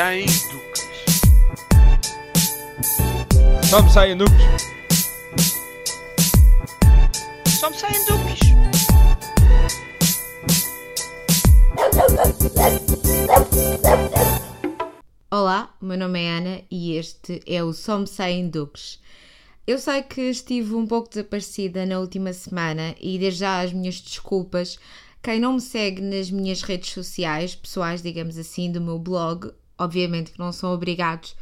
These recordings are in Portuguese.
Sem duques. Só me saem duques. Só me saem duques. Olá, o meu nome é Ana e este é o Só Me Saem Duques. Eu sei que estive um pouco desaparecida na última semana e desde já as minhas desculpas. Quem não me segue nas minhas redes sociais, pessoais, digamos assim, do meu blog, obviamente que não são obrigados,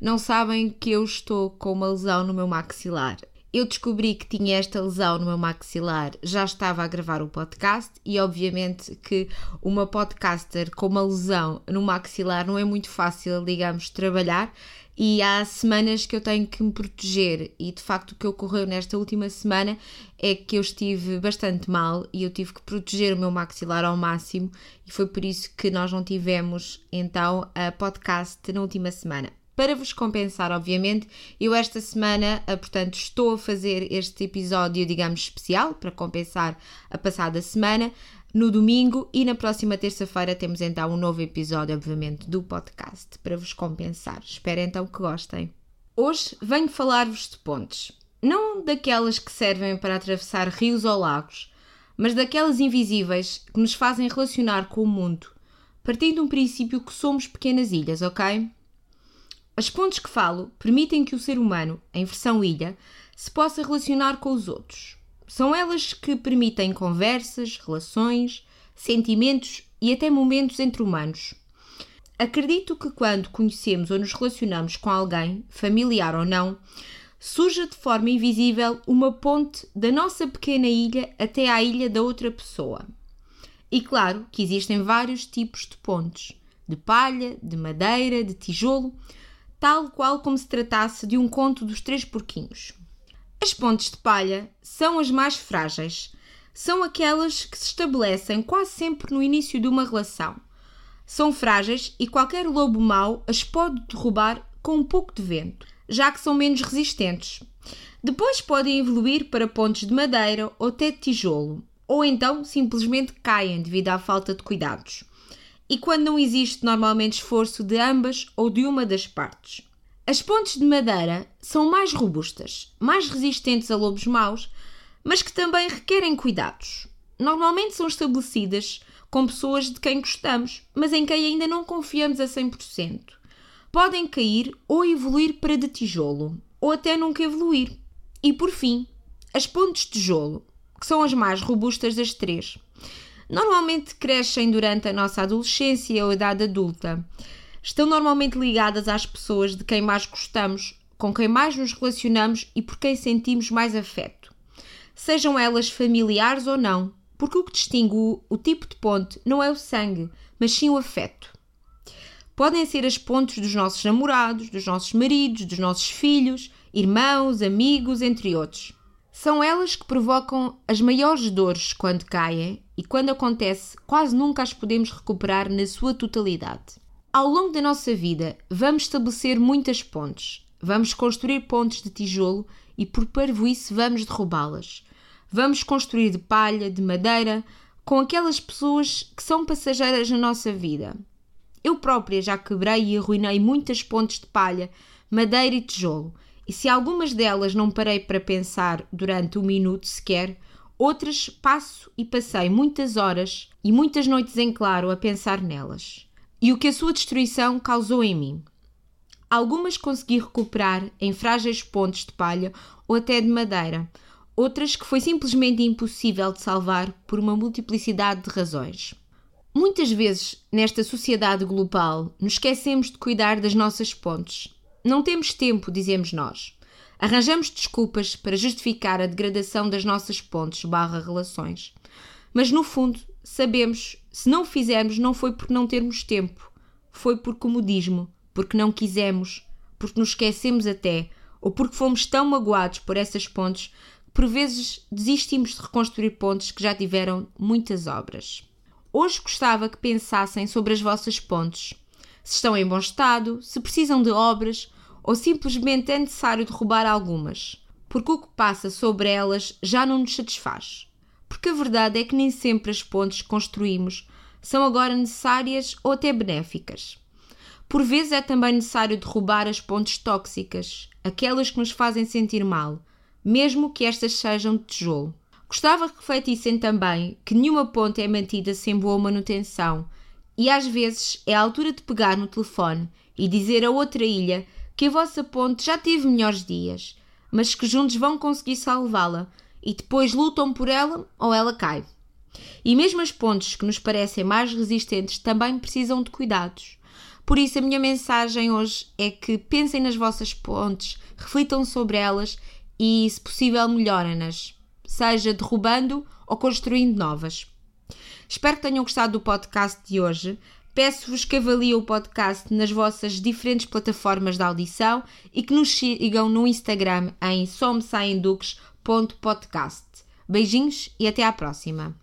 não sabem que eu estou com uma lesão no meu maxilar. Eu descobri que tinha esta lesão no meu maxilar, já estava a gravar o podcast e obviamente que uma podcaster com uma lesão no maxilar não é muito fácil, digamos, trabalhar e há semanas que eu tenho que me proteger. E de facto o que ocorreu nesta última semana é que eu estive bastante mal e eu tive que proteger o meu maxilar ao máximo. E foi por isso que nós não tivemos então a podcast na última semana. Para vos compensar, obviamente, eu esta semana, ah, portanto, estou a fazer este episódio, digamos, especial para compensar a passada semana no domingo e na próxima terça-feira temos então um novo episódio, obviamente, do podcast para vos compensar. Espero então que gostem. Hoje venho falar-vos de pontes. Não daquelas que servem para atravessar rios ou lagos, mas daquelas invisíveis que nos fazem relacionar com o mundo, partindo de um princípio que somos pequenas ilhas, ok? As pontes que falo permitem que o ser humano, em versão ilha, se possa relacionar com os outros. São elas que permitem conversas, relações, sentimentos e até momentos entre humanos. Acredito que quando conhecemos ou nos relacionamos com alguém, familiar ou não, surja de forma invisível uma ponte da nossa pequena ilha até à ilha da outra pessoa. E claro que existem vários tipos de pontes: de palha, de madeira, de tijolo tal qual como se tratasse de um conto dos três porquinhos. As pontes de palha são as mais frágeis. São aquelas que se estabelecem quase sempre no início de uma relação. São frágeis e qualquer lobo mau as pode derrubar com um pouco de vento, já que são menos resistentes. Depois podem evoluir para pontes de madeira ou até de tijolo, ou então simplesmente caem devido à falta de cuidados e quando não existe normalmente esforço de ambas ou de uma das partes. As pontes de madeira são mais robustas, mais resistentes a lobos maus, mas que também requerem cuidados. Normalmente são estabelecidas com pessoas de quem gostamos, mas em quem ainda não confiamos a 100%. Podem cair ou evoluir para de tijolo, ou até nunca evoluir. E por fim, as pontes de tijolo, que são as mais robustas das três normalmente crescem durante a nossa adolescência ou idade adulta. Estão normalmente ligadas às pessoas de quem mais gostamos, com quem mais nos relacionamos e por quem sentimos mais afeto. Sejam elas familiares ou não, porque o que distingue o, o tipo de ponte não é o sangue, mas sim o afeto. Podem ser as pontes dos nossos namorados, dos nossos maridos, dos nossos filhos, irmãos, amigos, entre outros. São elas que provocam as maiores dores quando caem e, quando acontece, quase nunca as podemos recuperar na sua totalidade. Ao longo da nossa vida, vamos estabelecer muitas pontes. Vamos construir pontes de tijolo e, por parvoíce, vamos derrubá-las. Vamos construir de palha, de madeira, com aquelas pessoas que são passageiras na nossa vida. Eu própria já quebrei e arruinei muitas pontes de palha, madeira e tijolo e se algumas delas não parei para pensar durante um minuto sequer, outras passo e passei muitas horas e muitas noites em claro a pensar nelas. E o que a sua destruição causou em mim. Algumas consegui recuperar em frágeis pontes de palha ou até de madeira, outras que foi simplesmente impossível de salvar por uma multiplicidade de razões. Muitas vezes, nesta sociedade global, nos esquecemos de cuidar das nossas pontes não temos tempo, dizemos nós. Arranjamos desculpas para justificar a degradação das nossas pontes barra relações. Mas no fundo, sabemos, se não o fizermos, não foi por não termos tempo. Foi por comodismo, porque não quisemos, porque nos esquecemos até, ou porque fomos tão magoados por essas pontes que por vezes desistimos de reconstruir pontes que já tiveram muitas obras. Hoje gostava que pensassem sobre as vossas pontes se estão em bom estado, se precisam de obras ou simplesmente é necessário derrubar algumas, porque o que passa sobre elas já não nos satisfaz. Porque a verdade é que nem sempre as pontes que construímos são agora necessárias ou até benéficas. Por vezes é também necessário derrubar as pontes tóxicas, aquelas que nos fazem sentir mal, mesmo que estas sejam de tijolo. Gostava que refletissem também que nenhuma ponte é mantida sem boa manutenção e às vezes é a altura de pegar no telefone e dizer a outra ilha que a vossa ponte já teve melhores dias, mas que juntos vão conseguir salvá-la e depois lutam por ela ou ela cai. E mesmo as pontes que nos parecem mais resistentes também precisam de cuidados. Por isso, a minha mensagem hoje é que pensem nas vossas pontes, reflitam sobre elas e, se possível, melhorem-nas, seja derrubando ou construindo novas. Espero que tenham gostado do podcast de hoje. Peço-vos que avaliem o podcast nas vossas diferentes plataformas de audição e que nos sigam no Instagram em somsaenduques.podcast. Beijinhos e até à próxima!